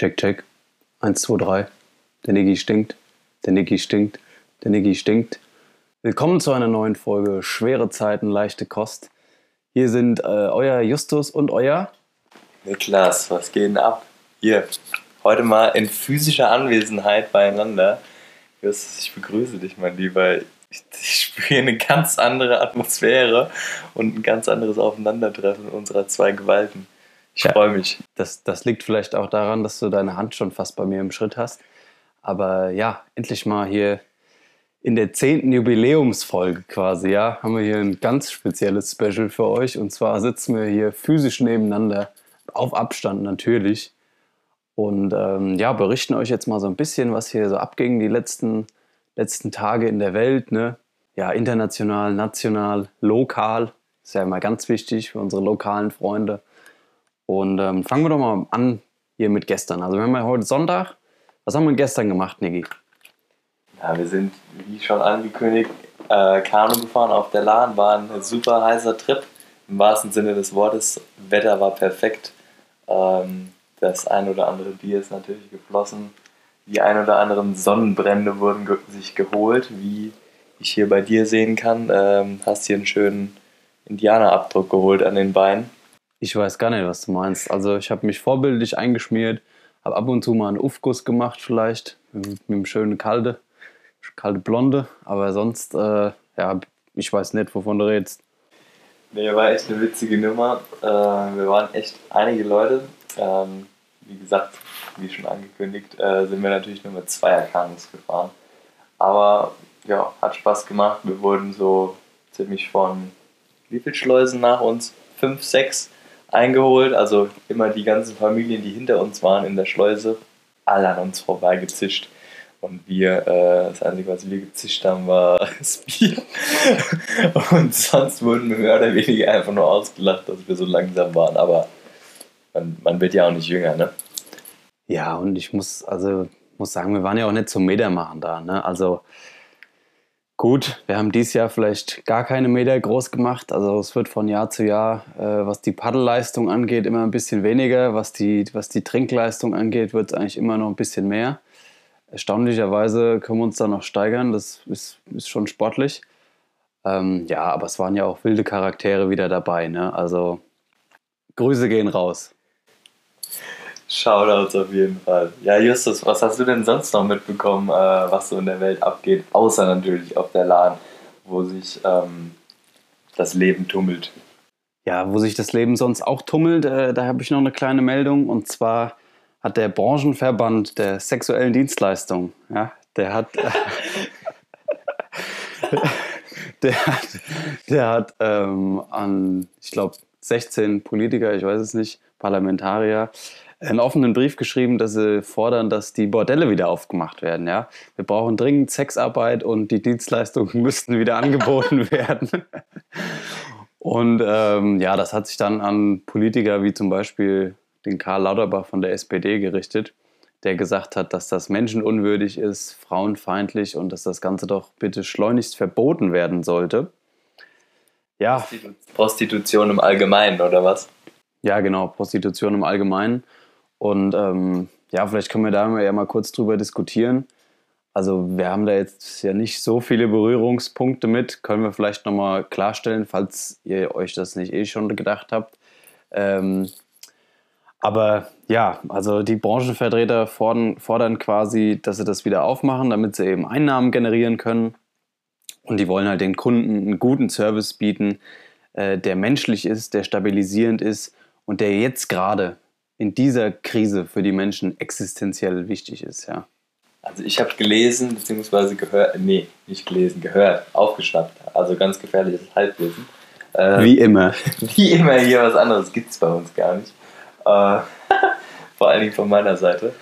Check, check. Eins, zwei, drei. Der Niggi stinkt. Der Niggi stinkt. Der Niggi stinkt. Willkommen zu einer neuen Folge Schwere Zeiten, leichte Kost. Hier sind äh, euer Justus und euer Niklas, was geht denn ab? Hier, heute mal in physischer Anwesenheit beieinander. Justus, ich begrüße dich, mein Lieber. Ich, ich spüre eine ganz andere Atmosphäre und ein ganz anderes Aufeinandertreffen unserer zwei Gewalten. Ich Ja. freue mich. Das, das liegt vielleicht auch daran, dass du deine Hand schon fast bei mir im Schritt hast. Aber ja, endlich mal hier in der zehnten Jubiläumsfolge quasi, ja, haben wir hier ein ganz spezielles Special für euch. Und zwar sitzen wir hier physisch nebeneinander, auf Abstand natürlich. Und ähm, ja, berichten euch jetzt mal so ein bisschen, was hier so abging die letzten, letzten Tage in der Welt. Ne? Ja, international, national, lokal. Ist ja immer ganz wichtig für unsere lokalen Freunde. Und ähm, fangen wir doch mal an hier mit gestern. Also wir haben ja heute Sonntag. Was haben wir gestern gemacht, Niki? Ja, wir sind, wie schon angekündigt, äh, Kanu gefahren auf der Lahn. War ein super heißer Trip. Im wahrsten Sinne des Wortes. Wetter war perfekt. Ähm, das ein oder andere Bier ist natürlich geflossen. Die ein oder anderen Sonnenbrände wurden ge sich geholt, wie ich hier bei dir sehen kann. Ähm, hast hier einen schönen Indianerabdruck geholt an den Beinen. Ich weiß gar nicht, was du meinst. Also ich habe mich vorbildlich eingeschmiert, habe ab und zu mal einen Aufguss gemacht vielleicht, mit, mit einem schönen kalte, kalte Blonde. Aber sonst, äh, ja, ich weiß nicht, wovon du redest. Nee, war echt eine witzige Nummer. Äh, wir waren echt einige Leute. Ähm, wie gesagt, wie schon angekündigt, äh, sind wir natürlich nur mit Zweierkanus gefahren. Aber ja, hat Spaß gemacht. Wir wurden so ziemlich von wie viel Schleusen nach uns? Fünf, sechs eingeholt. Also immer die ganzen Familien, die hinter uns waren in der Schleuse, alle an uns vorbeigezischt. Und wir, äh, das Einzige, was wir gezischt haben, war das Bier. Und sonst wurden wir mehr oder weniger einfach nur ausgelacht, dass wir so langsam waren. Aber man, man wird ja auch nicht jünger, ne? Ja, und ich muss, also muss sagen, wir waren ja auch nicht zum Meter machen da. Ne? Also gut, wir haben dieses Jahr vielleicht gar keine Meter groß gemacht. Also es wird von Jahr zu Jahr, äh, was die Paddelleistung angeht, immer ein bisschen weniger. Was die, was die Trinkleistung angeht, wird es eigentlich immer noch ein bisschen mehr. Erstaunlicherweise können wir uns da noch steigern. Das ist, ist schon sportlich. Ähm, ja, aber es waren ja auch wilde Charaktere wieder dabei. Ne? Also Grüße gehen raus. Shoutouts auf jeden Fall. Ja, Justus, was hast du denn sonst noch mitbekommen, äh, was so in der Welt abgeht? Außer natürlich auf der LAN, wo sich ähm, das Leben tummelt. Ja, wo sich das Leben sonst auch tummelt, äh, da habe ich noch eine kleine Meldung. Und zwar hat der Branchenverband der sexuellen Dienstleistung, ja, der hat, der hat, der hat ähm, an, ich glaube, 16 Politiker, ich weiß es nicht, Parlamentarier, einen offenen Brief geschrieben, dass sie fordern, dass die Bordelle wieder aufgemacht werden. Ja? Wir brauchen dringend Sexarbeit und die Dienstleistungen müssten wieder angeboten werden. Und ähm, ja, das hat sich dann an Politiker wie zum Beispiel den Karl Lauterbach von der SPD gerichtet, der gesagt hat, dass das menschenunwürdig ist, frauenfeindlich und dass das Ganze doch bitte schleunigst verboten werden sollte. Ja, Prostitution im Allgemeinen, oder was? ja, genau, Prostitution im Allgemeinen. Und ähm, ja, vielleicht können wir da mal ja mal kurz drüber diskutieren. Also wir haben da jetzt ja nicht so viele Berührungspunkte mit, können wir vielleicht nochmal klarstellen, falls ihr euch das nicht eh schon gedacht habt. Ähm, aber ja, also die Branchenvertreter fordern, fordern quasi, dass sie das wieder aufmachen, damit sie eben Einnahmen generieren können. Und die wollen halt den Kunden einen guten Service bieten, äh, der menschlich ist, der stabilisierend ist und der jetzt gerade in dieser Krise für die Menschen existenziell wichtig ist, ja. Also ich habe gelesen, beziehungsweise gehört, nee, nicht gelesen, gehört, aufgeschnappt. Also ganz gefährliches Halbwissen. Äh, Wie immer. Wie immer hier, was anderes gibt es bei uns gar nicht. Äh, vor allen Dingen von meiner Seite.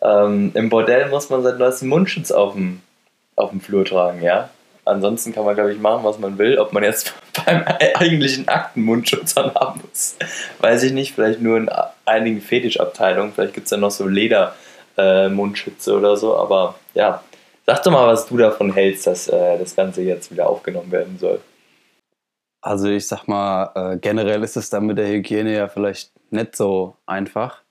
Ähm, Im Bordell muss man seit neuestem Mundschutz auf dem, auf dem Flur tragen, ja. Ansonsten kann man, glaube ich, machen, was man will. Ob man jetzt beim eigentlichen Akten Mundschutz anhaben muss, weiß ich nicht. Vielleicht nur in einigen Fetischabteilungen. Vielleicht gibt es ja noch so Leder-Mundschütze oder so. Aber ja, sag doch mal, was du davon hältst, dass äh, das Ganze jetzt wieder aufgenommen werden soll. Also ich sag mal, äh, generell ist es dann mit der Hygiene ja vielleicht nicht so einfach.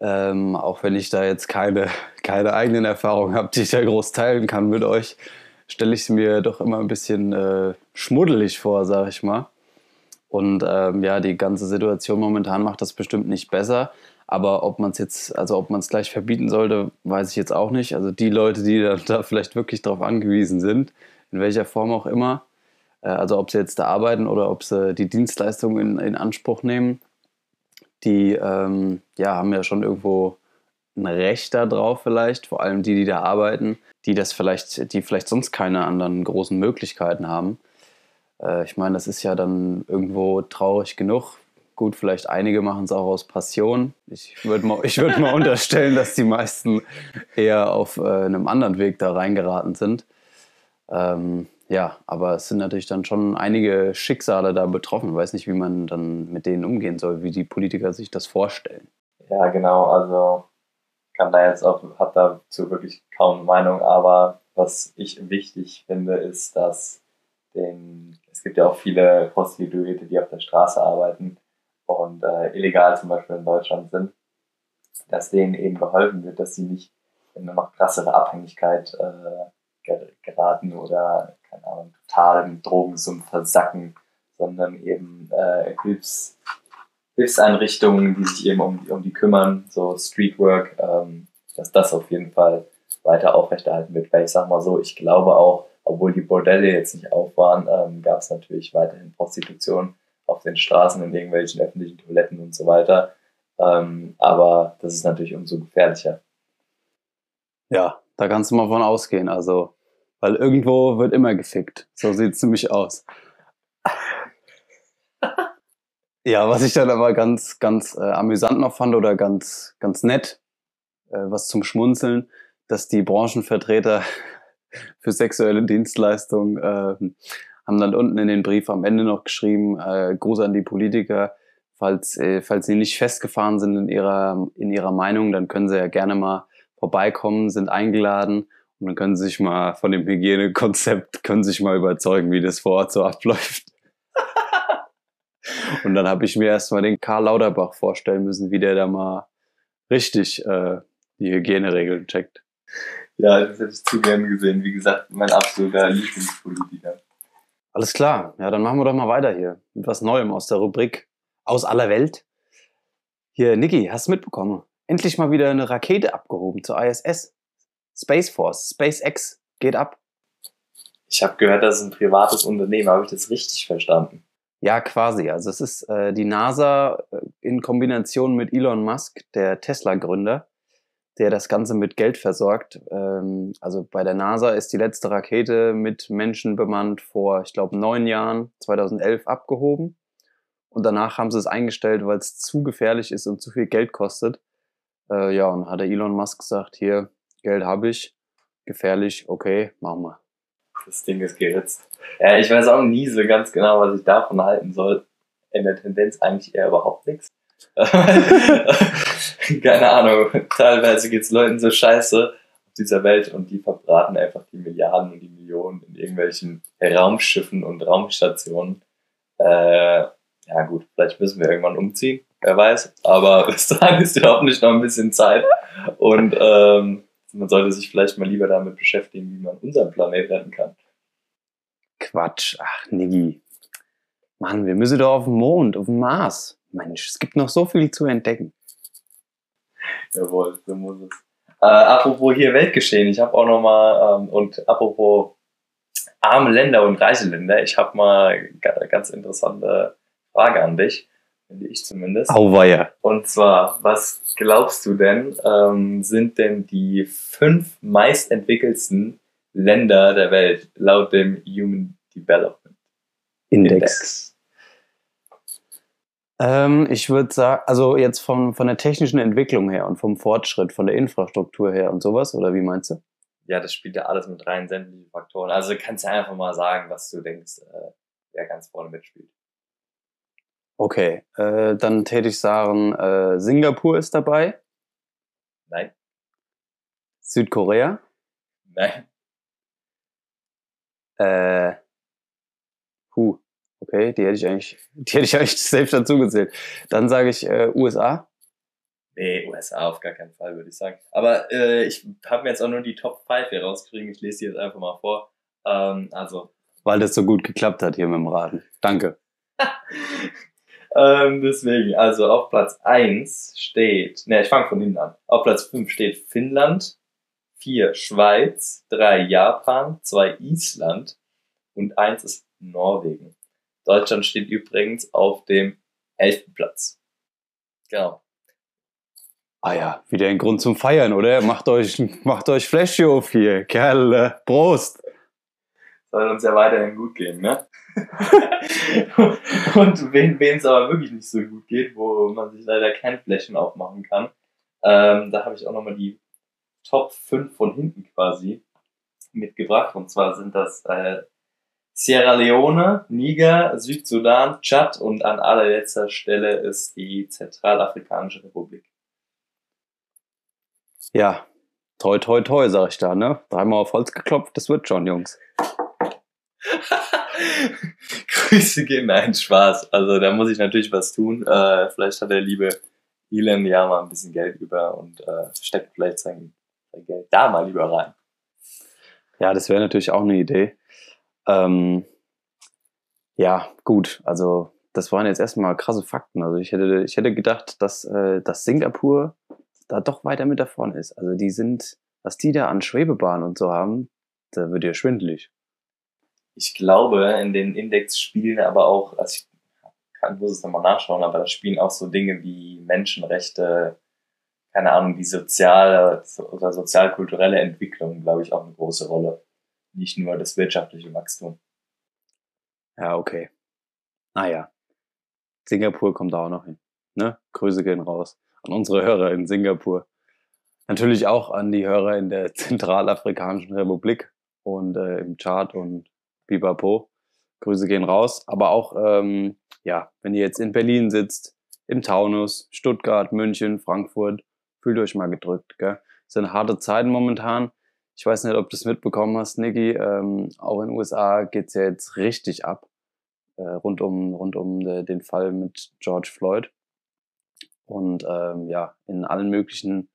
Ähm, auch wenn ich da jetzt keine, keine eigenen Erfahrungen habe, die ich da groß teilen kann mit euch, stelle ich mir doch immer ein bisschen äh, schmuddelig vor, sag ich mal. Und ähm, ja, die ganze Situation momentan macht das bestimmt nicht besser. Aber ob man es jetzt, also ob man es gleich verbieten sollte, weiß ich jetzt auch nicht. Also die Leute, die da, da vielleicht wirklich darauf angewiesen sind, in welcher Form auch immer, äh, also ob sie jetzt da arbeiten oder ob sie die Dienstleistung in, in Anspruch nehmen, die ähm, ja, haben ja schon irgendwo ein Recht darauf vielleicht, vor allem die, die da arbeiten, die das vielleicht, die vielleicht sonst keine anderen großen Möglichkeiten haben. Äh, ich meine, das ist ja dann irgendwo traurig genug. Gut, vielleicht einige machen es auch aus Passion. Ich würde mal, würd mal unterstellen, dass die meisten eher auf äh, einem anderen Weg da reingeraten sind. Ähm, ja, aber es sind natürlich dann schon einige Schicksale da betroffen. Ich weiß nicht, wie man dann mit denen umgehen soll, wie die Politiker sich das vorstellen. Ja, genau. Also kann da jetzt auch, habe dazu wirklich kaum Meinung, aber was ich wichtig finde, ist, dass den, es gibt ja auch viele Prostituierte, die auf der Straße arbeiten und äh, illegal zum Beispiel in Deutschland sind, dass denen eben geholfen wird, dass sie nicht in eine noch krassere Abhängigkeit äh, geraten oder, keine Ahnung, total im Drogensumpf versacken, sondern eben äh, Hilfs, Hilfseinrichtungen, die sich eben um, um die kümmern, so Streetwork, ähm, dass das auf jeden Fall weiter aufrechterhalten wird. Weil ich sag mal so, ich glaube auch, obwohl die Bordelle jetzt nicht auf waren, ähm, gab es natürlich weiterhin Prostitution auf den Straßen, in irgendwelchen öffentlichen Toiletten und so weiter. Ähm, aber das ist natürlich umso gefährlicher. Ja, da kannst du mal von ausgehen. Also, weil irgendwo wird immer gefickt. So sieht es nämlich aus. Ja, was ich dann aber ganz, ganz äh, amüsant noch fand oder ganz, ganz nett, äh, was zum Schmunzeln, dass die Branchenvertreter für sexuelle Dienstleistungen äh, haben dann unten in den Brief am Ende noch geschrieben, äh, Gruß an die Politiker, falls, äh, falls sie nicht festgefahren sind in ihrer, in ihrer Meinung, dann können sie ja gerne mal vorbeikommen, sind eingeladen und dann können sie sich mal von dem Hygienekonzept, können sich mal überzeugen, wie das vor Ort so abläuft. Und dann habe ich mir erstmal den Karl Lauterbach vorstellen müssen, wie der da mal richtig äh, die Hygieneregeln checkt. Ja, das hätte ich zu gern gesehen. Wie gesagt, mein absoluter Lieblingspolitiker. Alles klar. Ja, dann machen wir doch mal weiter hier mit was Neuem aus der Rubrik aus aller Welt. Hier, Niki, hast du mitbekommen? Endlich mal wieder eine Rakete abgehoben zur ISS. Space Force, SpaceX geht ab. Ich habe gehört, das ist ein privates Unternehmen. Habe ich das richtig verstanden? Ja, quasi. Also es ist äh, die NASA äh, in Kombination mit Elon Musk, der Tesla-Gründer, der das Ganze mit Geld versorgt. Ähm, also bei der NASA ist die letzte Rakete mit Menschen bemannt vor, ich glaube, neun Jahren, 2011, abgehoben. Und danach haben sie es eingestellt, weil es zu gefährlich ist und zu viel Geld kostet. Äh, ja, und hat der Elon Musk gesagt, hier, Geld habe ich, gefährlich, okay, machen wir. Das Ding ist geritzt. Ja, ich weiß auch nie so ganz genau, was ich davon halten soll. In der Tendenz eigentlich eher überhaupt nichts. Keine Ahnung. Teilweise geht es Leuten so scheiße auf dieser Welt und die verbraten einfach die Milliarden und die Millionen in irgendwelchen Raumschiffen und Raumstationen. Äh, ja gut, vielleicht müssen wir irgendwann umziehen, wer weiß. Aber bis dahin ist ja hoffentlich noch ein bisschen Zeit. Und ähm, man sollte sich vielleicht mal lieber damit beschäftigen, wie man unseren Planet retten kann. Quatsch, ach Niggi. Mann, wir müssen doch auf den Mond, auf den Mars. Mensch, es gibt noch so viel zu entdecken. Jawohl, so muss es. Äh, apropos hier Weltgeschehen, ich habe auch noch mal, ähm, und apropos arme Länder und reiche Länder, ich habe mal eine ganz interessante Frage an dich finde ich zumindest. Auweia. Und zwar, was glaubst du denn, ähm, sind denn die fünf meistentwickelsten Länder der Welt laut dem Human Development Index? Index? Ähm, ich würde sagen, also jetzt von, von der technischen Entwicklung her und vom Fortschritt, von der Infrastruktur her und sowas, oder wie meinst du? Ja, das spielt ja alles mit rein, sämtliche Faktoren. Also kannst du einfach mal sagen, was du denkst, äh, wer ganz vorne mitspielt. Okay, äh, dann täte ich sagen, äh, Singapur ist dabei. Nein. Südkorea. Nein. Äh, huh, okay, die hätte ich eigentlich, die hätte ich eigentlich selbst dazu gezählt. Dann sage ich äh, USA. Nee, USA auf gar keinen Fall, würde ich sagen. Aber äh, ich habe mir jetzt auch nur die Top 5 hier rausgekriegt. Ich lese die jetzt einfach mal vor. Ähm, also. Weil das so gut geklappt hat hier mit dem Raten. Danke. ähm, deswegen, also auf Platz 1 steht, ne, ich fange von hinten an. Auf Platz 5 steht Finnland, 4 Schweiz, 3 Japan, 2 Island und 1 ist Norwegen. Deutschland steht übrigens auf dem 11. Platz. Genau. Ah ja, wieder ein Grund zum Feiern, oder? Macht euch, macht euch Fläschchen auf hier, Kerle. Prost! Soll uns ja weiterhin gut gehen, ne? und wem es aber wirklich nicht so gut geht, wo man sich leider kein Fläschchen aufmachen kann, ähm, da habe ich auch nochmal die Top 5 von hinten quasi mitgebracht. Und zwar sind das äh, Sierra Leone, Niger, Südsudan, Tschad und an allerletzter Stelle ist die Zentralafrikanische Republik. Ja, toi toi toi, sag ich da, ne? Dreimal auf Holz geklopft, das wird schon, Jungs. Grüße gehen, nein, Spaß. Also da muss ich natürlich was tun. Äh, vielleicht hat der liebe Elon ja mal ein bisschen Geld über und äh, steckt vielleicht sein, sein Geld da mal lieber rein. Ja, das wäre natürlich auch eine Idee. Ähm, ja, gut, also das waren jetzt erstmal krasse Fakten. Also ich hätte, ich hätte gedacht, dass, äh, dass Singapur da doch weiter mit da vorne ist. Also die sind, was die da an Schwebebahnen und so haben, da wird ja schwindelig. Ich glaube, in den Index spielen aber auch, also ich kann, muss es nochmal nachschauen, aber da spielen auch so Dinge wie Menschenrechte, keine Ahnung, die soziale oder sozialkulturelle Entwicklung, glaube ich, auch eine große Rolle. Nicht nur das wirtschaftliche Wachstum. Ja, okay. Naja. Singapur kommt da auch noch hin. Ne? Grüße gehen raus an unsere Hörer in Singapur. Natürlich auch an die Hörer in der Zentralafrikanischen Republik und äh, im Chart und Bibapo. Grüße gehen raus. Aber auch, ähm, ja, wenn ihr jetzt in Berlin sitzt, im Taunus, Stuttgart, München, Frankfurt, fühlt euch mal gedrückt. Gell? Es sind harte Zeiten momentan. Ich weiß nicht, ob du es mitbekommen hast, Niki. Ähm, auch in den USA geht's ja jetzt richtig ab. Äh, rund um, rund um de, den Fall mit George Floyd. Und ähm, ja, in allen möglichen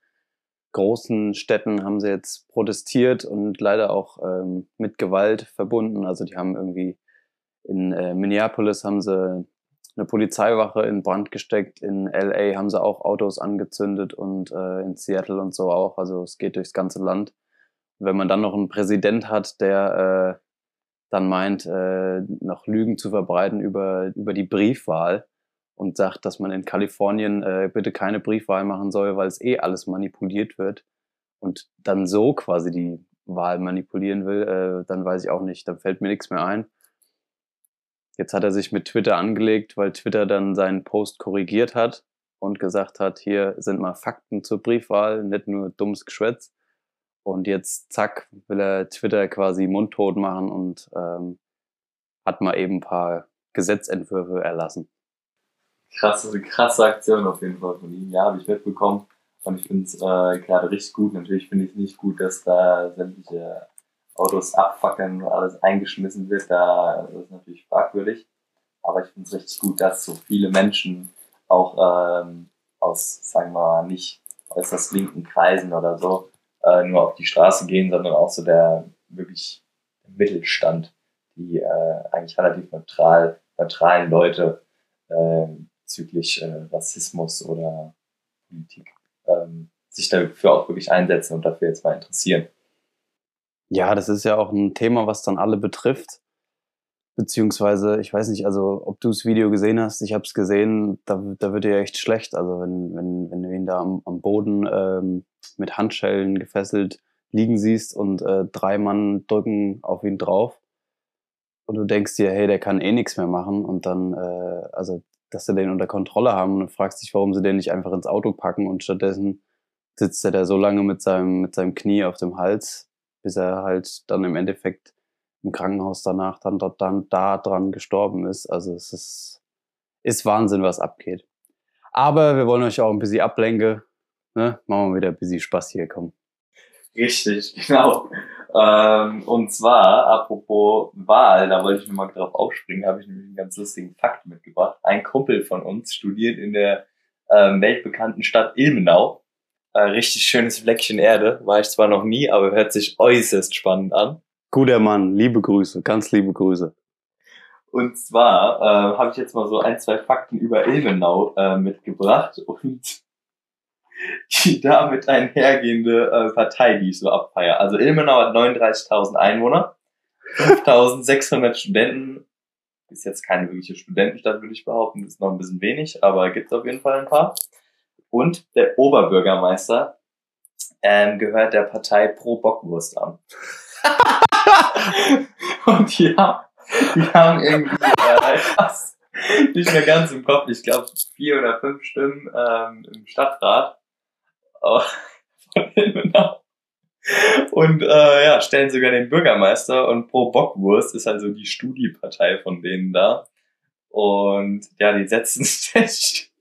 großen Städten haben sie jetzt protestiert und leider auch ähm, mit Gewalt verbunden. Also die haben irgendwie in äh, Minneapolis haben sie eine Polizeiwache in Brand gesteckt, in LA haben sie auch Autos angezündet und äh, in Seattle und so auch. Also es geht durchs ganze Land. Wenn man dann noch einen Präsident hat, der äh, dann meint, äh, noch Lügen zu verbreiten über, über die Briefwahl, und sagt, dass man in Kalifornien äh, bitte keine Briefwahl machen soll, weil es eh alles manipuliert wird und dann so quasi die Wahl manipulieren will, äh, dann weiß ich auch nicht, dann fällt mir nichts mehr ein. Jetzt hat er sich mit Twitter angelegt, weil Twitter dann seinen Post korrigiert hat und gesagt hat, hier sind mal Fakten zur Briefwahl, nicht nur dummes Geschwätz. Und jetzt, zack, will er Twitter quasi mundtot machen und ähm, hat mal eben ein paar Gesetzentwürfe erlassen krasse, krasse Aktion auf jeden Fall von ihm. Ja, habe ich mitbekommen. Und ich finde es äh, gerade richtig gut. Natürlich finde ich nicht gut, dass da sämtliche Autos abfackeln und alles eingeschmissen wird. Da das ist natürlich fragwürdig. Aber ich finde es richtig gut, dass so viele Menschen auch ähm, aus, sagen wir mal, nicht äußerst linken Kreisen oder so äh, nur auf die Straße gehen, sondern auch so der wirklich Mittelstand, die äh, eigentlich relativ neutral, neutralen Leute, äh, bezüglich äh, Rassismus oder Politik ähm, sich dafür auch wirklich einsetzen und dafür jetzt mal interessieren. Ja, das ist ja auch ein Thema, was dann alle betrifft. Beziehungsweise, ich weiß nicht, also ob du das Video gesehen hast, ich habe es gesehen, da, da wird dir echt schlecht. Also wenn, wenn, wenn du ihn da am, am Boden ähm, mit Handschellen gefesselt liegen siehst und äh, drei Mann drücken auf ihn drauf und du denkst dir, hey, der kann eh nichts mehr machen und dann, äh, also dass sie den unter Kontrolle haben und fragst dich, warum sie den nicht einfach ins Auto packen und stattdessen sitzt er da so lange mit seinem, mit seinem Knie auf dem Hals, bis er halt dann im Endeffekt im Krankenhaus danach dann dort dann da dran gestorben ist. Also es ist, ist Wahnsinn, was abgeht. Aber wir wollen euch auch ein bisschen ablenken. Ne? Machen wir wieder ein bisschen Spaß hier, komm. Richtig, genau. Ähm, und zwar, apropos Wahl, da wollte ich nochmal drauf aufspringen, habe ich nämlich einen ganz lustigen Fakt mitgebracht. Ein Kumpel von uns studiert in der ähm, weltbekannten Stadt Ilmenau. Äh, richtig schönes Fleckchen Erde. War ich zwar noch nie, aber hört sich äußerst spannend an. Guter Mann, liebe Grüße, ganz liebe Grüße. Und zwar äh, habe ich jetzt mal so ein, zwei Fakten über Ilmenau äh, mitgebracht und die damit einhergehende äh, Partei, die ich so abfeiere. Also Ilmenau hat 39.000 Einwohner, 5.600 Studenten. Ist jetzt keine wirkliche Studentenstadt, würde ich behaupten. Ist noch ein bisschen wenig, aber gibt es auf jeden Fall ein paar. Und der Oberbürgermeister ähm, gehört der Partei Pro Bockwurst an. Und ja, die haben irgendwie äh, fast nicht mehr ganz im Kopf. Ich glaube vier oder fünf Stimmen ähm, im Stadtrat von Ilmenau. Und äh, ja, stellen sogar den Bürgermeister und Pro Bockwurst ist also die Studiepartei von denen da. Und ja, die setzen sich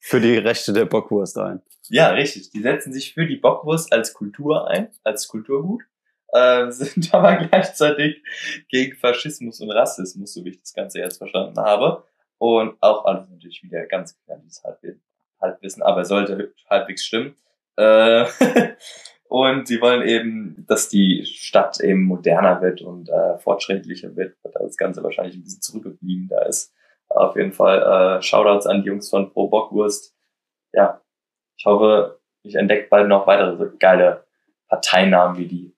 für die Rechte der Bockwurst ein. Ja, richtig. Die setzen sich für die Bockwurst als Kultur ein, als Kulturgut, äh, sind aber gleichzeitig gegen Faschismus und Rassismus, so wie ich das Ganze jetzt verstanden habe. Und auch alles natürlich wieder ganz gefährliches Halbwissen, aber sollte halbwegs stimmen. Äh, und sie wollen eben, dass die Stadt eben moderner wird und äh, fortschrittlicher wird, weil das Ganze wahrscheinlich ein bisschen zurückgeblieben da ist. Auf jeden Fall äh, Shoutouts an die Jungs von Pro Bockwurst. Ja, ich hoffe, ich entdecke bald noch weitere geile Parteinamen wie die.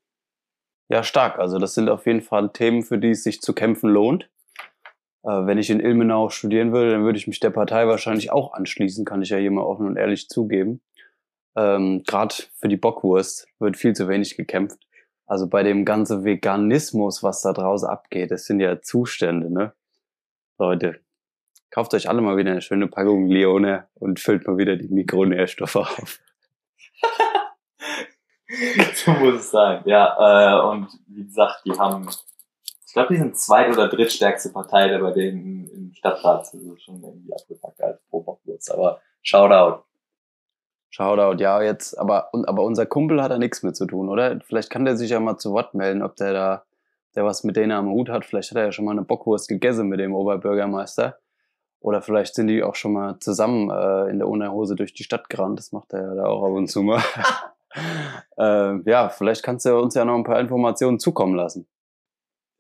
Ja, stark. Also das sind auf jeden Fall Themen, für die es sich zu kämpfen lohnt. Äh, wenn ich in Ilmenau studieren würde, dann würde ich mich der Partei wahrscheinlich auch anschließen, kann ich ja hier mal offen und ehrlich zugeben. Ähm, Gerade für die Bockwurst wird viel zu wenig gekämpft. Also bei dem ganzen Veganismus, was da draußen abgeht, das sind ja Zustände, ne? Leute, kauft euch alle mal wieder eine schöne Packung Leone und füllt mal wieder die Mikronährstoffe auf. so muss es sein, ja. Äh, und wie gesagt, die haben, ich glaube, die sind zweit- oder drittstärkste Partei bei denen im Stadtrat. Also schon irgendwie abgepackt als pro Bockwurst. Aber Shoutout. Shoutout, ja, jetzt, aber, und, aber unser Kumpel hat da nichts mit zu tun, oder? Vielleicht kann der sich ja mal zu Wort melden, ob der da, der was mit denen am Hut hat. Vielleicht hat er ja schon mal eine Bockwurst gegessen mit dem Oberbürgermeister. Oder vielleicht sind die auch schon mal zusammen äh, in der Unterhose durch die Stadt gerannt. Das macht er ja da auch ab und zu mal. äh, ja, vielleicht kannst du uns ja noch ein paar Informationen zukommen lassen.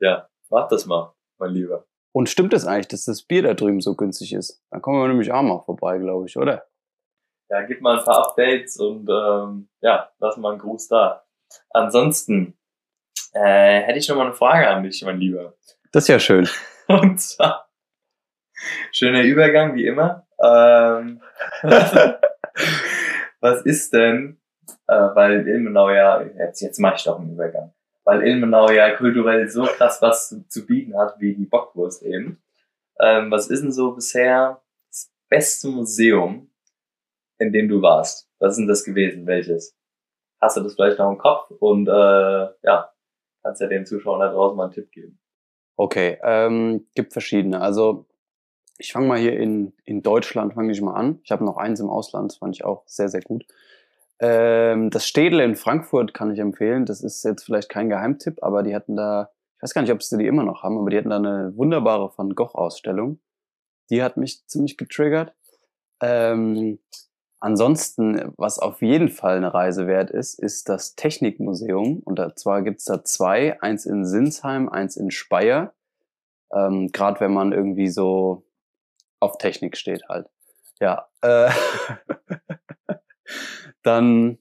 Ja, mach das mal, mein Lieber. Und stimmt es das eigentlich, dass das Bier da drüben so günstig ist? Dann kommen wir nämlich auch mal vorbei, glaube ich, oder? Ja, gib mal ein paar Updates und ähm, ja, lass mal einen Gruß da. Ansonsten äh, hätte ich noch mal eine Frage an dich, mein Lieber. Das ist ja schön. Und zwar, schöner Übergang, wie immer. Ähm, was ist denn, äh, weil Ilmenau ja, jetzt, jetzt mache ich doch einen Übergang, weil Ilmenau ja kulturell so krass was zu, zu bieten hat, wie die Bockwurst eben. Ähm, was ist denn so bisher das beste Museum, in dem du warst? Was ist denn das gewesen? Welches? Hast du das vielleicht noch im Kopf? Und äh, ja, kannst ja den Zuschauern da draußen mal einen Tipp geben. Okay, ähm, gibt verschiedene. Also ich fange mal hier in, in Deutschland, fange ich mal an. Ich habe noch eins im Ausland, fand ich auch sehr, sehr gut. Ähm, das Städel in Frankfurt kann ich empfehlen. Das ist jetzt vielleicht kein Geheimtipp, aber die hatten da, ich weiß gar nicht, ob sie die immer noch haben, aber die hatten da eine wunderbare Van Gogh-Ausstellung. Die hat mich ziemlich getriggert. Ähm, ansonsten, was auf jeden Fall eine Reise wert ist, ist das Technikmuseum. Und zwar gibt's da zwei, eins in Sinsheim, eins in Speyer. Ähm, Gerade wenn man irgendwie so auf Technik steht halt. Ja. Äh, dann,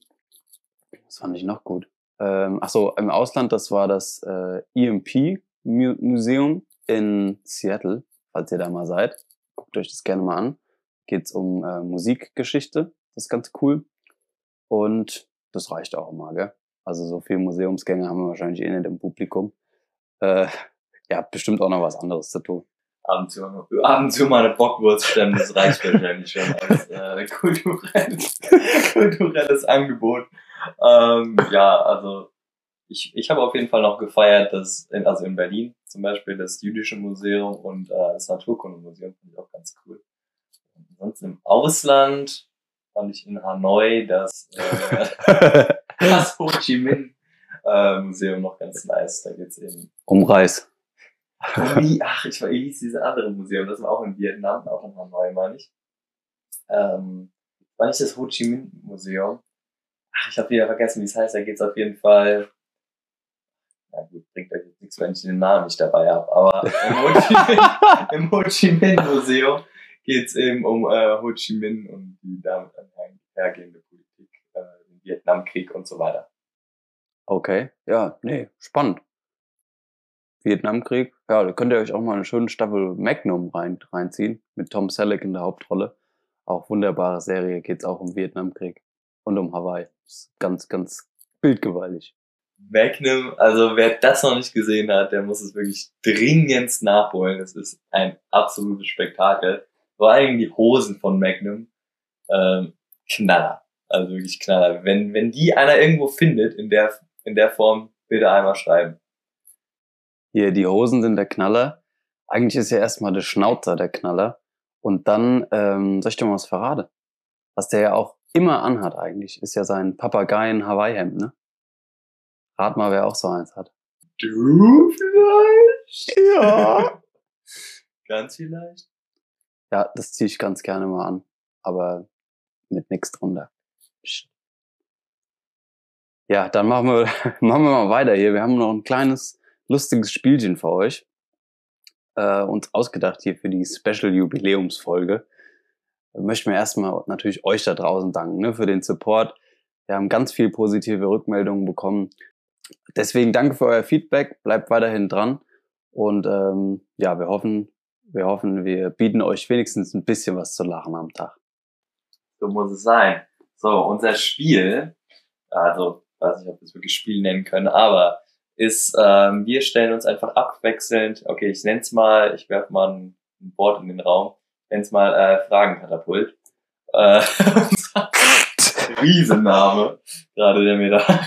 was fand ich noch gut? Ähm, ach so, im Ausland, das war das äh, EMP Museum in Seattle, falls ihr da mal seid. Guckt euch das gerne mal an. Geht's um äh, Musikgeschichte. Das ist ganz cool. Und das reicht auch immer, gell? Also so viele Museumsgänge haben wir wahrscheinlich eh nicht im Publikum. Äh, ihr habt bestimmt auch noch was anderes zu tun abends und abends zu mal eine Bockwurst stemmen, das reicht wahrscheinlich schon als äh, kulturelles, kulturelles Angebot. Ähm, ja, also ich, ich habe auf jeden Fall noch gefeiert, dass in, also in Berlin zum Beispiel das Jüdische Museum und äh, das Naturkundemuseum fand ich auch ganz cool. Und ansonsten im Ausland fand ich in Hanoi das, äh, das Ho Chi Minh äh, Museum noch ganz nice. Da geht's eben um Reis. Wie, ach, ich war, wie hieß dieses andere Museum? Das war auch in Vietnam, auch in Hanoi, meine ich. ähm, war nicht das Ho Chi Minh Museum. Ach, ich habe wieder vergessen, wie es heißt. Da geht's auf jeden Fall. Na gut, bringt euch jetzt nichts, wenn ich den Namen nicht dabei habe. Aber im Ho Chi Minh, im Ho Chi Minh Museum geht's eben um äh, Ho Chi Minh und die damit einhergehende Politik, äh, den Vietnamkrieg und so weiter. Okay, ja, nee, spannend. Vietnamkrieg, ja, da könnt ihr euch auch mal eine schöne Staffel Magnum rein, reinziehen, mit Tom Selleck in der Hauptrolle. Auch wunderbare Serie, geht's auch um Vietnamkrieg und um Hawaii. Ist ganz, ganz bildgewaltig. Magnum, also wer das noch nicht gesehen hat, der muss es wirklich dringendst nachholen. Es ist ein absolutes Spektakel. Vor allem die Hosen von Magnum, ähm, Knaller. Also wirklich Knaller. Wenn, wenn die einer irgendwo findet in der, in der Form, bitte einmal schreiben. Hier, die Hosen sind der Knaller. Eigentlich ist ja erstmal der Schnauzer der Knaller. Und dann, ähm, soll ich dir mal was verraten? Was der ja auch immer anhat eigentlich, ist ja sein Papageien-Hawaii-Hemd, ne? Rat mal, wer auch so eins hat. Du vielleicht? Ja. Ganz vielleicht. Ja, das ziehe ich ganz gerne mal an. Aber mit nix drunter. Ja, dann machen wir, machen wir mal weiter hier. Wir haben noch ein kleines, lustiges Spielchen für euch. Äh, uns ausgedacht hier für die Special Jubiläumsfolge. Möchten wir erstmal natürlich euch da draußen danken, ne, für den Support. Wir haben ganz viel positive Rückmeldungen bekommen. Deswegen danke für euer Feedback. Bleibt weiterhin dran. Und ähm, ja, wir hoffen, wir hoffen, wir bieten euch wenigstens ein bisschen was zu lachen am Tag. So muss es sein. So, unser Spiel, also weiß nicht, ob wir es wirklich Spiel nennen können, aber ist, ähm, wir stellen uns einfach abwechselnd, okay, ich nenne es mal, ich werfe mal ein, ein Wort in den Raum, nenne es mal äh, Fragenkatapult. Äh, Riesenname, gerade der mir da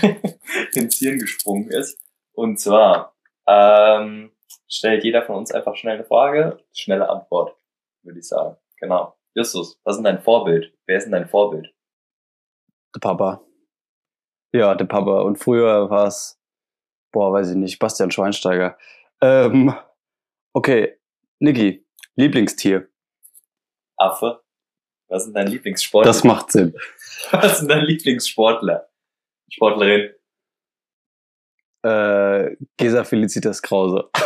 ins Hirn gesprungen ist. Und zwar ähm, stellt jeder von uns einfach schnell eine Frage, schnelle Antwort, würde ich sagen. Genau. Justus, was ist dein Vorbild? Wer ist denn dein Vorbild? Der Papa. Ja, der Papa. Und früher war es, boah, weiß ich nicht, Bastian Schweinsteiger. Ähm, okay, Niki, Lieblingstier. Affe. Was ist dein Lieblingssportler? Das macht Sinn. Was ist denn dein Lieblingssportler? Sportlerin? Äh, Gesa Felicitas Krause.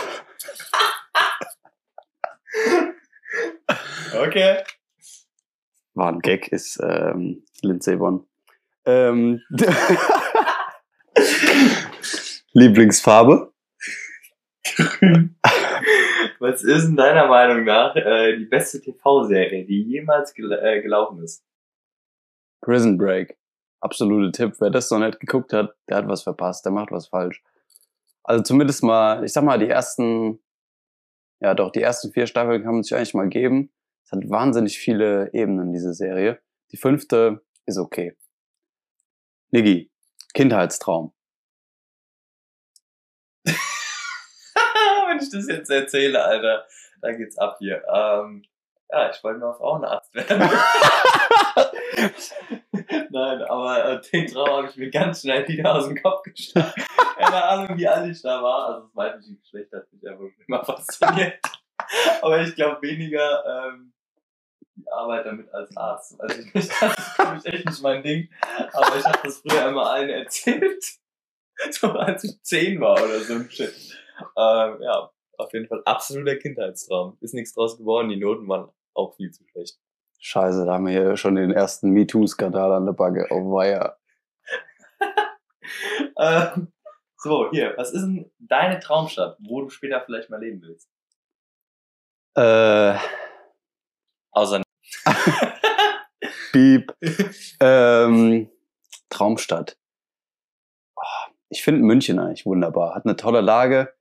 Okay. War ein Gag, ist ähm, Lindsay Vonn. Ähm, Lieblingsfarbe? Was ist in deiner Meinung nach äh, die beste TV-Serie, die jemals gel äh, gelaufen ist? Prison Break. Absolute Tipp. Wer das noch nicht geguckt hat, der hat was verpasst, der macht was falsch. Also zumindest mal, ich sag mal, die ersten, ja doch, die ersten vier Staffeln kann man sich eigentlich mal geben. Es hat wahnsinnig viele Ebenen, diese Serie. Die fünfte ist okay. Niggi, Kindheitstraum. Wenn ich das jetzt erzähle, Alter, da geht's ab hier. Ähm, ja, ich wollte mal Frauenarzt werden. Nein, aber äh, den Traum habe ich mir ganz schnell wieder aus dem Kopf geschlagen. Keine Ahnung, wie alt ich da war. Also das weibliche Geschlecht hat mich ja wohl immer fasziniert. Aber ich glaube weniger ähm, die Arbeit damit als Arzt. Also ich, das ist, glaube ich, echt nicht mein Ding. Aber ich habe das früher immer allen erzählt. So als ich zehn war oder so ein Shit. Ähm, ja, auf jeden Fall absoluter Kindheitstraum. Ist nichts draus geworden. Die Noten waren auch viel zu schlecht. Scheiße, da haben wir hier schon den ersten MeToo-Skandal an der Backe. Oh weia. ähm, so, hier, was ist denn deine Traumstadt, wo du später vielleicht mal leben willst? Äh, Außer Piep. ähm, Traumstadt. Oh, Ich finde München eigentlich wunderbar. Hat eine tolle Lage.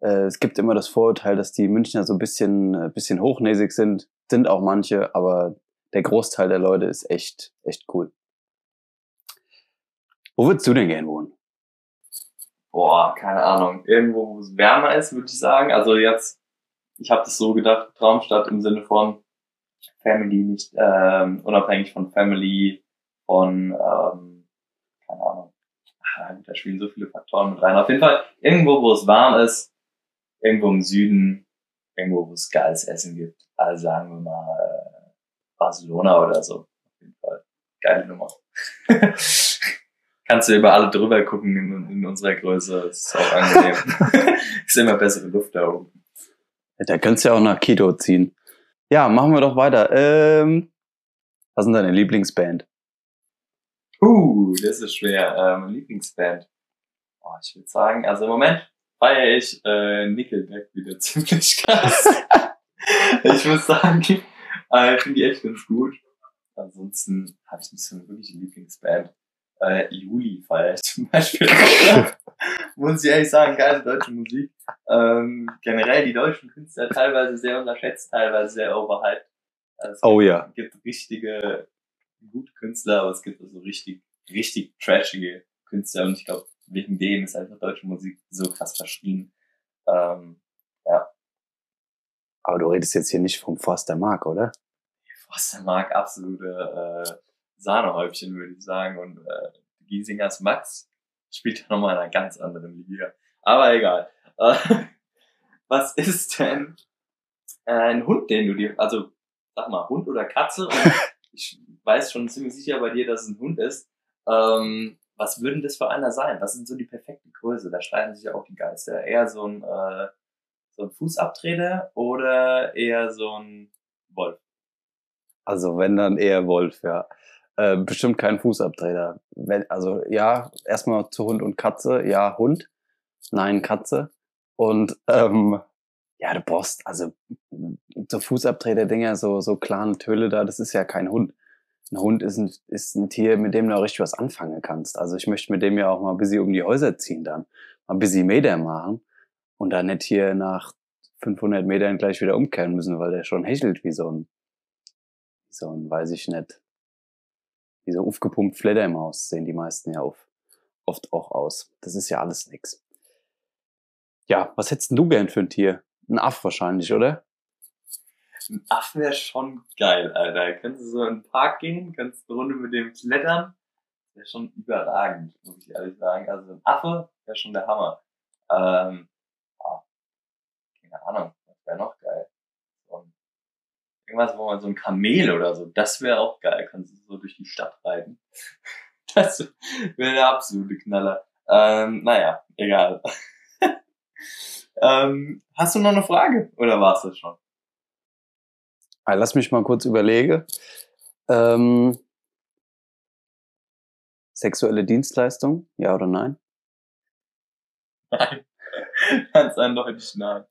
Äh, Es gibt immer das Vorurteil, dass die Münchner so ein bisschen, äh, bisschen hochnäsig sind. Sind auch manche, aber der Großteil der Leute ist echt, echt cool. Wo würdest du denn gern wohnen? Boah, keine Ahnung. Irgendwo, wo es wärmer ist, würde ich sagen. Also jetzt, ich habe das so gedacht, Traumstadt im Sinne von Family, nicht ähm, unabhängig von Family, von, ähm, keine Ahnung. Ah, da spielen so viele Faktoren mit rein. Auf jeden Fall irgendwo, wo es warm ist, irgendwo im Süden, irgendwo, wo es geiles Essen gibt. Also sagen wir mal Barcelona oder so. Auf jeden Fall. Geile Nummer. Kannst du über alle drüber gucken in, in unserer Größe. Das ist auch angenehm. ist immer bessere Luft da oben. Da könntest du ja auch nach Quito ziehen. Ja, machen wir doch weiter. Ähm, was ist denn deine Lieblingsband? Uh, das ist schwer. Ähm, Lieblingsband. Oh, ich würde sagen, also im Moment feiere ich äh, Nickelback wieder ziemlich krass. ich muss sagen, äh, finde die echt ganz gut. Ansonsten habe ich nicht so eine wirkliche Lieblingsband. Äh, Juli feiere ich zum Beispiel. muss ich ehrlich sagen, geile deutsche Musik. Ähm, generell die deutschen Künstler teilweise sehr unterschätzt, teilweise sehr overhyped. Also es Oh gibt, ja. gibt richtige gute Künstler, aber es gibt auch so richtig, richtig trashige Künstler und ich glaube, wegen denen ist einfach deutsche Musik so krass verschrien. Ähm, Aber du redest jetzt hier nicht vom Forster Mark, oder? Fostermark, absolute äh, Sahnehäubchen, würde ich sagen. Und äh, Giesingers Max spielt ja nochmal in einer ganz anderen Liga. Aber egal. Äh, was ist denn äh, ein Hund, den du dir, also sag mal, Hund oder Katze? Ich weiß schon ziemlich sicher bei dir, dass es ein Hund ist. Ähm, was würden das für einer sein? Was sind so die perfekte Größe? Da streiten sich ja auch die Geister. Eher so ein, äh, so ein Fußabtreter oder eher so ein Wolf? Also wenn dann eher Wolf, ja. Äh, bestimmt kein Fußabtreter. Wenn, also ja, erstmal zu Hund und Katze. Ja, Hund. Nein, Katze. Und ähm, ja, du brauchst, also so Fußabtreter-Dinger, so, so klaren Töle da, das ist ja kein Hund. Ein Hund ist ein, ist ein Tier, mit dem du auch richtig was anfangen kannst. Also ich möchte mit dem ja auch mal ein bisschen um die Häuser ziehen dann. Mal ein bisschen Meter machen und dann nicht hier nach 500 Metern gleich wieder umkehren müssen, weil der schon hechelt wie so ein, so ein, weiß ich nicht, wie so aufgepumpt Fledermaus sehen die meisten ja auf, oft auch aus. Das ist ja alles nix. Ja, was hättest du gern für ein Tier? Ein Aff wahrscheinlich, oder? Ein Aff wäre schon geil, Alter. Könntest du so in den Park gehen, könntest eine Runde mit dem klettern. Wäre schon überragend, muss ich ehrlich sagen. Also ein Affe wäre schon der Hammer. Ähm, ja, keine Ahnung, was wäre noch geil? Ein, irgendwas, wo man so ein Kamel oder so, das wäre auch geil. Kannst du so durch die Stadt reiten. Das wäre der absolute Knaller. Ähm, naja, egal. ähm, hast du noch eine Frage? Oder war's das schon? Ah, Lass mich mal kurz überlegen. Ähm, sexuelle Dienstleistung, ja oder nein? Nein. Ganz eindeutig nein.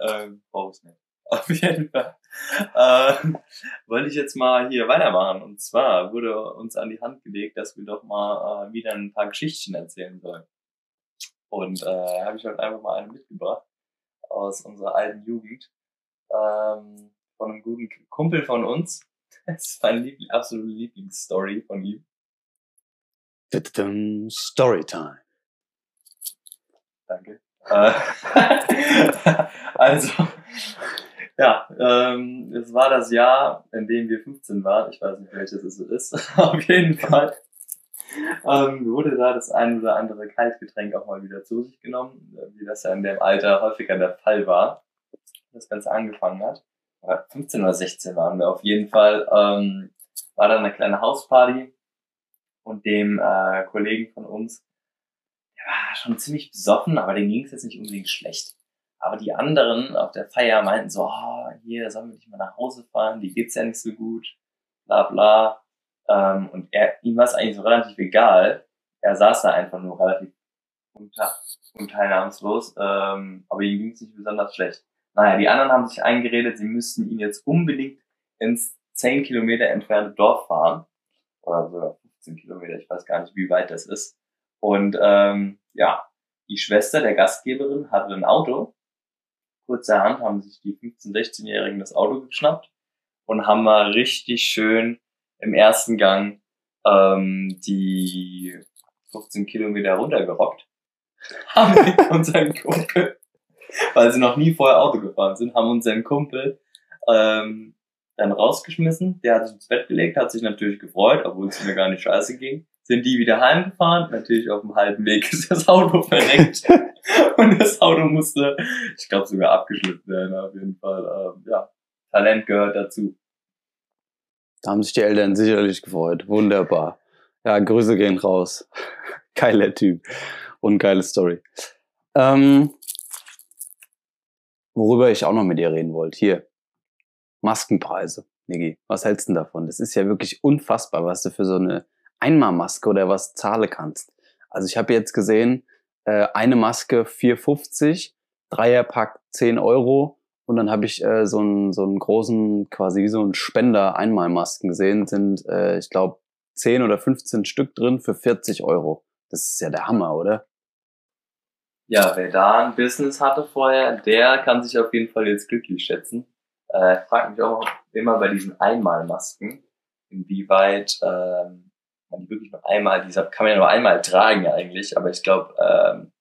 Ähm, brauch ich nicht. Auf jeden Fall. Ähm, wollte ich jetzt mal hier weitermachen. Und zwar wurde uns an die Hand gelegt, dass wir doch mal äh, wieder ein paar Geschichten erzählen sollen. Und äh, habe ich heute einfach mal eine mitgebracht aus unserer alten Jugend. Ähm, von einem guten Kumpel von uns. Das ist meine Liebl absolute Lieblingsstory von ihm. Storytime. Danke. Äh, also, ja, ähm, es war das Jahr, in dem wir 15 waren. Ich weiß nicht, welches es ist. Auf jeden Fall ähm, wurde da das ein oder andere Kaltgetränk auch mal wieder zu sich genommen, wie das ja in dem Alter häufiger der Fall war, das Ganze angefangen hat. Ja, 15 oder 16 waren wir auf jeden Fall. Ähm, war dann eine kleine Hausparty und dem äh, Kollegen von uns, der war schon ziemlich besoffen, aber dem ging es jetzt nicht unbedingt schlecht. Aber die anderen auf der Feier meinten so, oh, hier sollen wir nicht mal nach Hause fahren, die geht's ja nicht so gut, bla bla. Ähm, und er, ihm war es eigentlich so relativ egal. Er saß da einfach nur relativ unter, unteilnahmslos, ähm, aber ihm ging es nicht besonders schlecht. Naja, die anderen haben sich eingeredet, sie müssten ihn jetzt unbedingt ins 10 Kilometer entfernte Dorf fahren. Oder sogar 15 Kilometer, ich weiß gar nicht, wie weit das ist. Und ähm, ja, die Schwester der Gastgeberin hatte ein Auto. Kurzerhand haben sich die 15-, 16-Jährigen das Auto geschnappt und haben mal richtig schön im ersten Gang ähm, die 15 Kilometer runtergerockt. Haben mit unseren Kumpel, weil sie noch nie vorher Auto gefahren sind, haben unseren Kumpel ähm, dann rausgeschmissen. Der hat sich ins Bett gelegt, hat sich natürlich gefreut, obwohl es mir gar nicht scheiße ging. Sind die wieder heimgefahren. Natürlich auf dem halben Weg ist das Auto verreckt. Und das Auto musste, ich glaube, sogar abgeschleppt werden, auf jeden Fall. Ähm, ja, Talent gehört dazu. Da haben sich die Eltern sicherlich gefreut. Wunderbar. Ja, Grüße gehen raus. Geiler Typ. Und geile Story. Ähm, worüber ich auch noch mit dir reden wollte. Hier. Maskenpreise. Niki, was hältst du davon? Das ist ja wirklich unfassbar, was du für so eine Einmalmaske oder was zahlen kannst. Also ich habe jetzt gesehen, äh, eine Maske 4,50, Dreierpack 10 Euro und dann habe ich äh, so, einen, so einen großen, quasi wie so ein Spender Einmalmasken gesehen, sind, äh, ich glaube, 10 oder 15 Stück drin für 40 Euro. Das ist ja der Hammer, oder? Ja, wer da ein Business hatte vorher, der kann sich auf jeden Fall jetzt glücklich schätzen. Äh, frage mich auch immer bei diesen Einmalmasken, inwieweit ähm, man die wirklich nur einmal, dieser kann man ja nur einmal tragen eigentlich, aber ich glaube, ähm,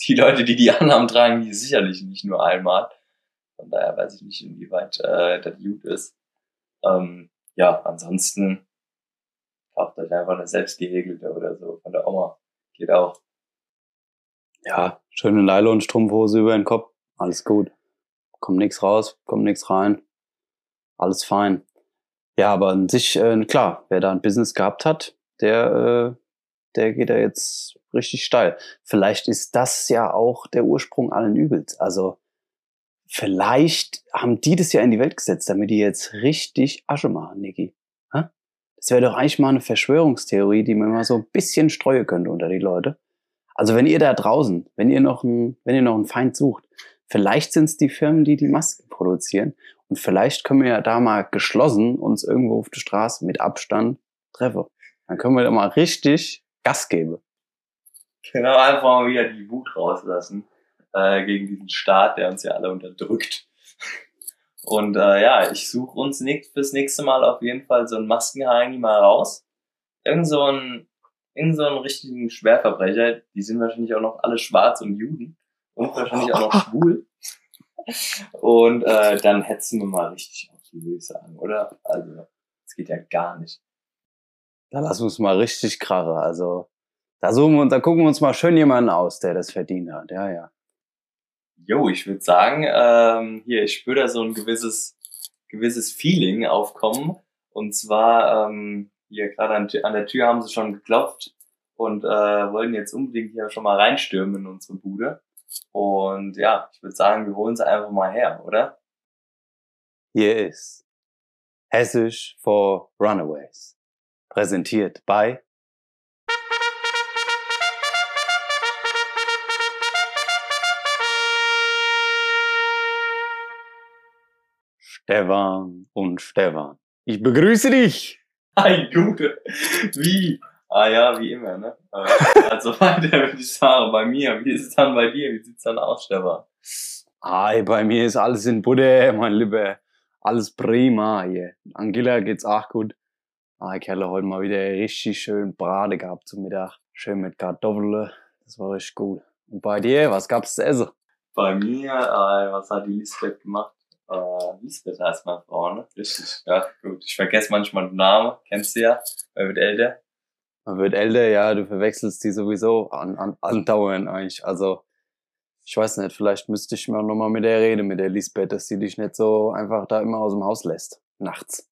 die Leute, die die anhaben, tragen die sicherlich nicht nur einmal. Von daher weiß ich nicht, inwieweit äh, das gut ist. Ähm, ja, ansonsten kauft euch einfach eine selbstgehäkelte oder so von der Oma. Geht auch. Ja, schöne Nylon-Strumpfhose über den Kopf. Alles gut. Kommt nichts raus, kommt nichts rein. Alles fein. Ja, aber an sich, äh, klar, wer da ein Business gehabt hat, der, äh, der geht da jetzt richtig steil. Vielleicht ist das ja auch der Ursprung allen Übels. Also vielleicht haben die das ja in die Welt gesetzt, damit die jetzt richtig Asche machen, Niki. Das wäre doch eigentlich mal eine Verschwörungstheorie, die man mal so ein bisschen streuen könnte unter die Leute. Also wenn ihr da draußen, wenn ihr noch ein, wenn ihr noch einen Feind sucht, vielleicht sind es die Firmen, die die Masken produzieren und vielleicht können wir ja da mal geschlossen uns irgendwo auf der Straße mit Abstand treffen. Dann können wir da mal richtig Gas geben. Genau, einfach mal wieder die Wut rauslassen äh, gegen diesen Staat, der uns ja alle unterdrückt. Und äh, ja, ich suche uns nicht fürs nächste Mal auf jeden Fall so einen Maskenheini mal raus. Irgend so einen, irgend so einen richtigen Schwerverbrecher. Die sind wahrscheinlich auch noch alle schwarz und Juden. Und wahrscheinlich auch noch schwul. Und äh, dann hetzen wir mal richtig auf die, würde ich sagen, oder? Also, das geht ja gar nicht. Da lassen wir uns mal richtig krachen. Also, da suchen wir uns, da gucken wir uns mal schön jemanden aus, der das verdient hat. Ja, ja. Jo, ich würde sagen, ähm, hier, ich spüre da so ein gewisses, gewisses Feeling aufkommen. Und zwar, ähm, hier gerade an, an, der Tür haben sie schon geklopft und äh, wollten jetzt unbedingt hier schon mal reinstürmen in unsere Bude. Und ja, ich würde sagen, wir holen sie einfach mal her, oder? Hier ist Hessisch for Runaways. Präsentiert bei Stefan und Stefan. Ich begrüße dich. Hi, Gute. Wie? Ah ja, wie immer, ne? Äh, also weiter würde ich sagen, bei mir. Wie ist es dann bei dir? Wie sieht's dann aus, Stefan? Hi, bei mir ist alles in Buddha, mein Lieber. Alles prima hier. Angela geht's auch gut. Ah, ich habe heute mal wieder richtig schön Brate gehabt zum Mittag. Schön mit Kartoffeln. Das war richtig gut. Und bei dir, was gab's zu essen? Bei mir, äh, was hat die Lisbeth gemacht? Äh, Lisbeth heißt meine Frau, ne? Richtig, ja, gut. Ich vergesse manchmal den Namen, kennst du ja, man wird älter. Man wird älter, ja, du verwechselst die sowieso an, an, andauernd eigentlich. Also, ich weiß nicht, vielleicht müsste ich mal nochmal mit der reden, mit der Lisbeth, dass sie dich nicht so einfach da immer aus dem Haus lässt. Nachts.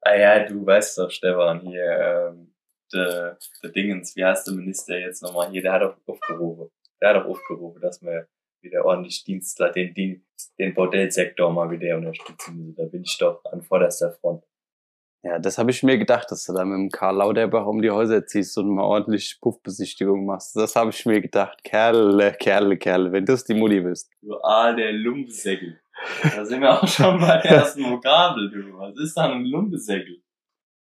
Ah ja, du weißt doch, Stefan, hier, ähm, der, der Dingens, wie heißt der Minister jetzt nochmal hier, der hat doch aufgerufen. Der hat doch aufgerufen, dass wir wieder ordentlich Dienstler, den, den, den Bordellsektor mal wieder unterstützen. Da bin ich doch an vorderster Front. Ja, das habe ich mir gedacht, dass du da mit dem Karl Lauterbach um die Häuser ziehst und mal ordentlich Puffbesichtigung machst. Das habe ich mir gedacht. Kerle, Kerle, Kerle, wenn du es die Mutti bist. Du ah, der Lumpsäckel. Da sind wir auch schon bei der ersten Vokabel, du. Was ist da ein Lumpesäckel?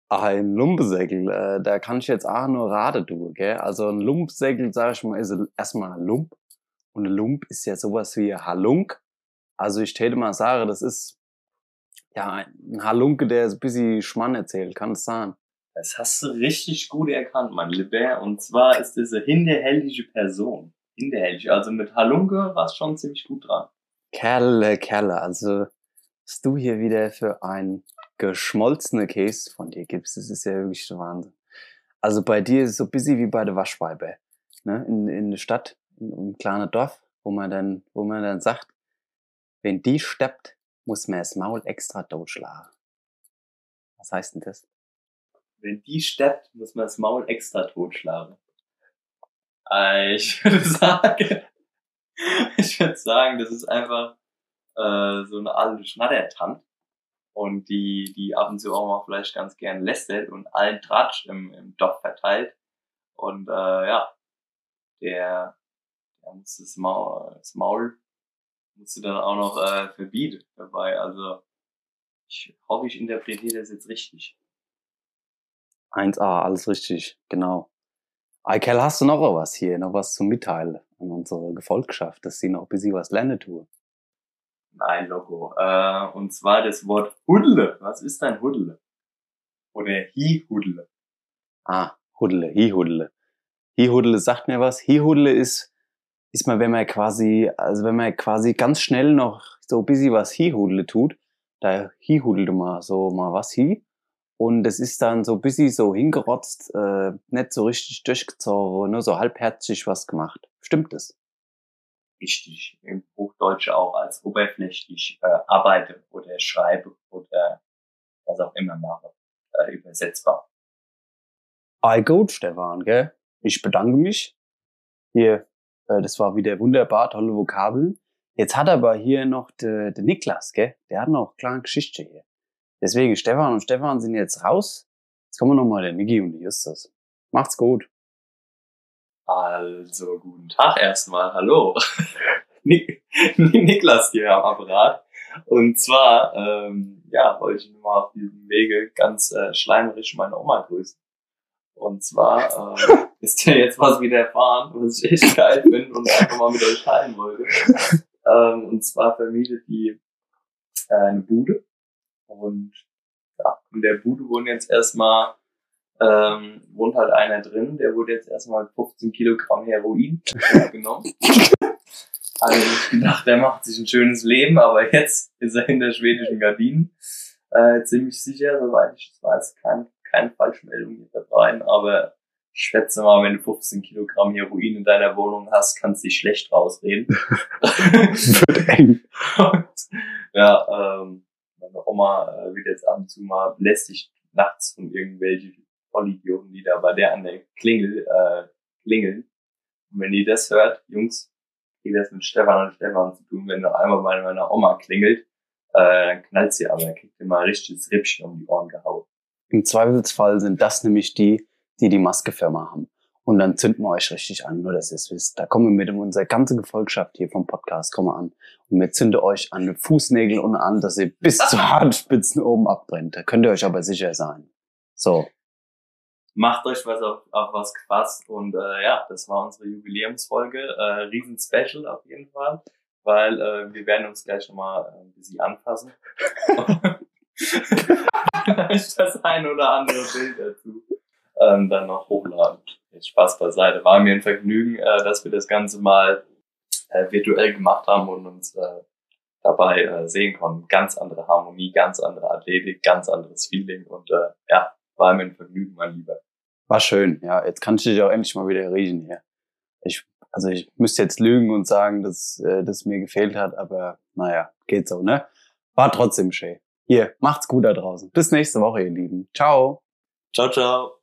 Ah, ein Lumpesäckel, äh, da kann ich jetzt auch nur raten, du, gell? Also ein Lumpsäckel, sag ich mal, ist erstmal ein Lump. Und ein Lump ist ja sowas wie Halunk. Also ich täte mal sagen, das ist ja ein Halunke, der so ein bisschen Schmann erzählt, kann es sein. Das hast du richtig gut erkannt, mein Lieber. Und zwar ist diese hinterhältige Person. Hinterhältig. Also mit Halunke warst schon ziemlich gut dran. Kerle, Kerle, also was du hier wieder für ein geschmolzene Käse von dir gibst, das ist ja wirklich der Wahnsinn. Also bei dir ist es so bisschen wie bei der Waschweibe. Ne? In, in der Stadt, in einem kleinen Dorf, wo man dann, wo man dann sagt, wenn die steppt, muss man das Maul extra totschlagen. Was heißt denn das? Wenn die steppt, muss man das Maul extra totschlagen. Äh, Ich würde sagen, ich würde sagen, das ist einfach äh, so eine alte Schnattertant und die, die ab und zu auch mal vielleicht ganz gern lästert und allen Tratsch im, im Dorf verteilt. Und äh, ja, der, muss das Maul, das Maul musst du dann auch noch äh, verbieten dabei. Also ich hoffe, ich interpretiere das jetzt richtig. 1a, alles richtig, genau. Eikel, hast du noch was hier, noch was zum Mitteilen an unsere Gefolgschaft, dass sie noch ein bisschen was lernen tun? Nein, Logo. Äh, und zwar das Wort Hudle. Was ist ein Hudle? Oder Hi-Hudle. Ah, Hudle, Hi-Hudle. Hi-Hudle sagt mir was. Hi-Hudle ist, ist mal, wenn man quasi, also wenn man quasi ganz schnell noch so ein bisschen was Hi-Hudle tut, da Hi-Hudle mal so mal was hi. Und es ist dann so ein bisschen so hingerotzt, äh, nicht so richtig durchgezogen, nur so halbherzig was gemacht. Stimmt das? Richtig. Im Hochdeutsch auch als oberflächlich äh, arbeite oder schreibe oder was auch immer mache. Äh, übersetzbar. Ah, gut, Stefan, gell? Ich bedanke mich. Hier, äh, das war wieder wunderbar, tolle Vokabeln. Jetzt hat aber hier noch der de Niklas, gell? Der hat noch eine kleine Geschichte hier. Deswegen, Stefan und Stefan sind jetzt raus. Jetzt kommen wir nochmal der Niki und die Justus. Macht's gut. Also, guten Tag erstmal. Hallo. Nik Niklas hier am Apparat. Und zwar, ähm, ja, wollte ich nur mal auf diesem Wege ganz äh, schleimerisch meine Oma grüßen. Und zwar äh, ist ja jetzt was wieder erfahren, was ich echt geil finde und einfach mal mit euch teilen wollte. Ähm, und zwar vermietet die äh, eine Bude. Und ja, in der Bude wohnen jetzt erstmal ähm, wohnt halt einer drin, der wurde jetzt erstmal mit 15 Kilogramm Heroin genommen. Also ich gedacht, der macht sich ein schönes Leben, aber jetzt ist er hinter schwedischen Gardinen. Äh, ziemlich sicher, soweit ich das weiß, kein, keine Falschmeldung hier rein, aber ich schätze mal, wenn du 15 Kilogramm Heroin in deiner Wohnung hast, kannst du dich schlecht rausreden. Wird eng. Und, ja, ähm, meine Oma äh, wird jetzt ab und zu mal belästigt nachts von irgendwelchen Vollidioten, die da bei der an der Klingel äh, klingeln. Und wenn ihr das hört, Jungs, geht das mit Stefan und Stefan zu tun, wenn noch einmal bei meiner Oma klingelt, äh, dann knallt sie aber, dann kriegt ihr mal ein richtiges Rippchen um die Ohren gehauen. Im Zweifelsfall sind das nämlich die, die die Maskefirma haben. Und dann zünden wir euch richtig an, nur dass ihr es wisst. Da kommen wir mit unserer ganze Gefolgschaft hier vom Podcast kommen wir an. Und wir zünden euch an den Fußnägeln und an, dass ihr bis zu Haarspitzen oben abbrennt. Da könnt ihr euch aber sicher sein. So. Macht euch was auf, auf was gefasst und äh, ja, das war unsere Jubiläumsfolge. Äh, riesen Special auf jeden Fall, weil äh, wir werden uns gleich nochmal äh, ein bisschen anfassen. Vielleicht das ein oder andere Bild dazu ähm, dann noch hochladen. Jetzt Spaß beiseite. War mir ein Vergnügen, äh, dass wir das Ganze mal äh, virtuell gemacht haben und uns äh, dabei äh, sehen konnten. Ganz andere Harmonie, ganz andere Athletik, ganz anderes Feeling und äh, ja, war mir ein Vergnügen, mein Lieber. War schön. Ja, jetzt kann ich dich auch endlich mal wieder riechen hier. Ich, also ich müsste jetzt lügen und sagen, dass äh, das mir gefehlt hat, aber naja, geht so, ne? War trotzdem schön. Hier, macht's gut da draußen. Bis nächste Woche, ihr Lieben. Ciao. Ciao, ciao.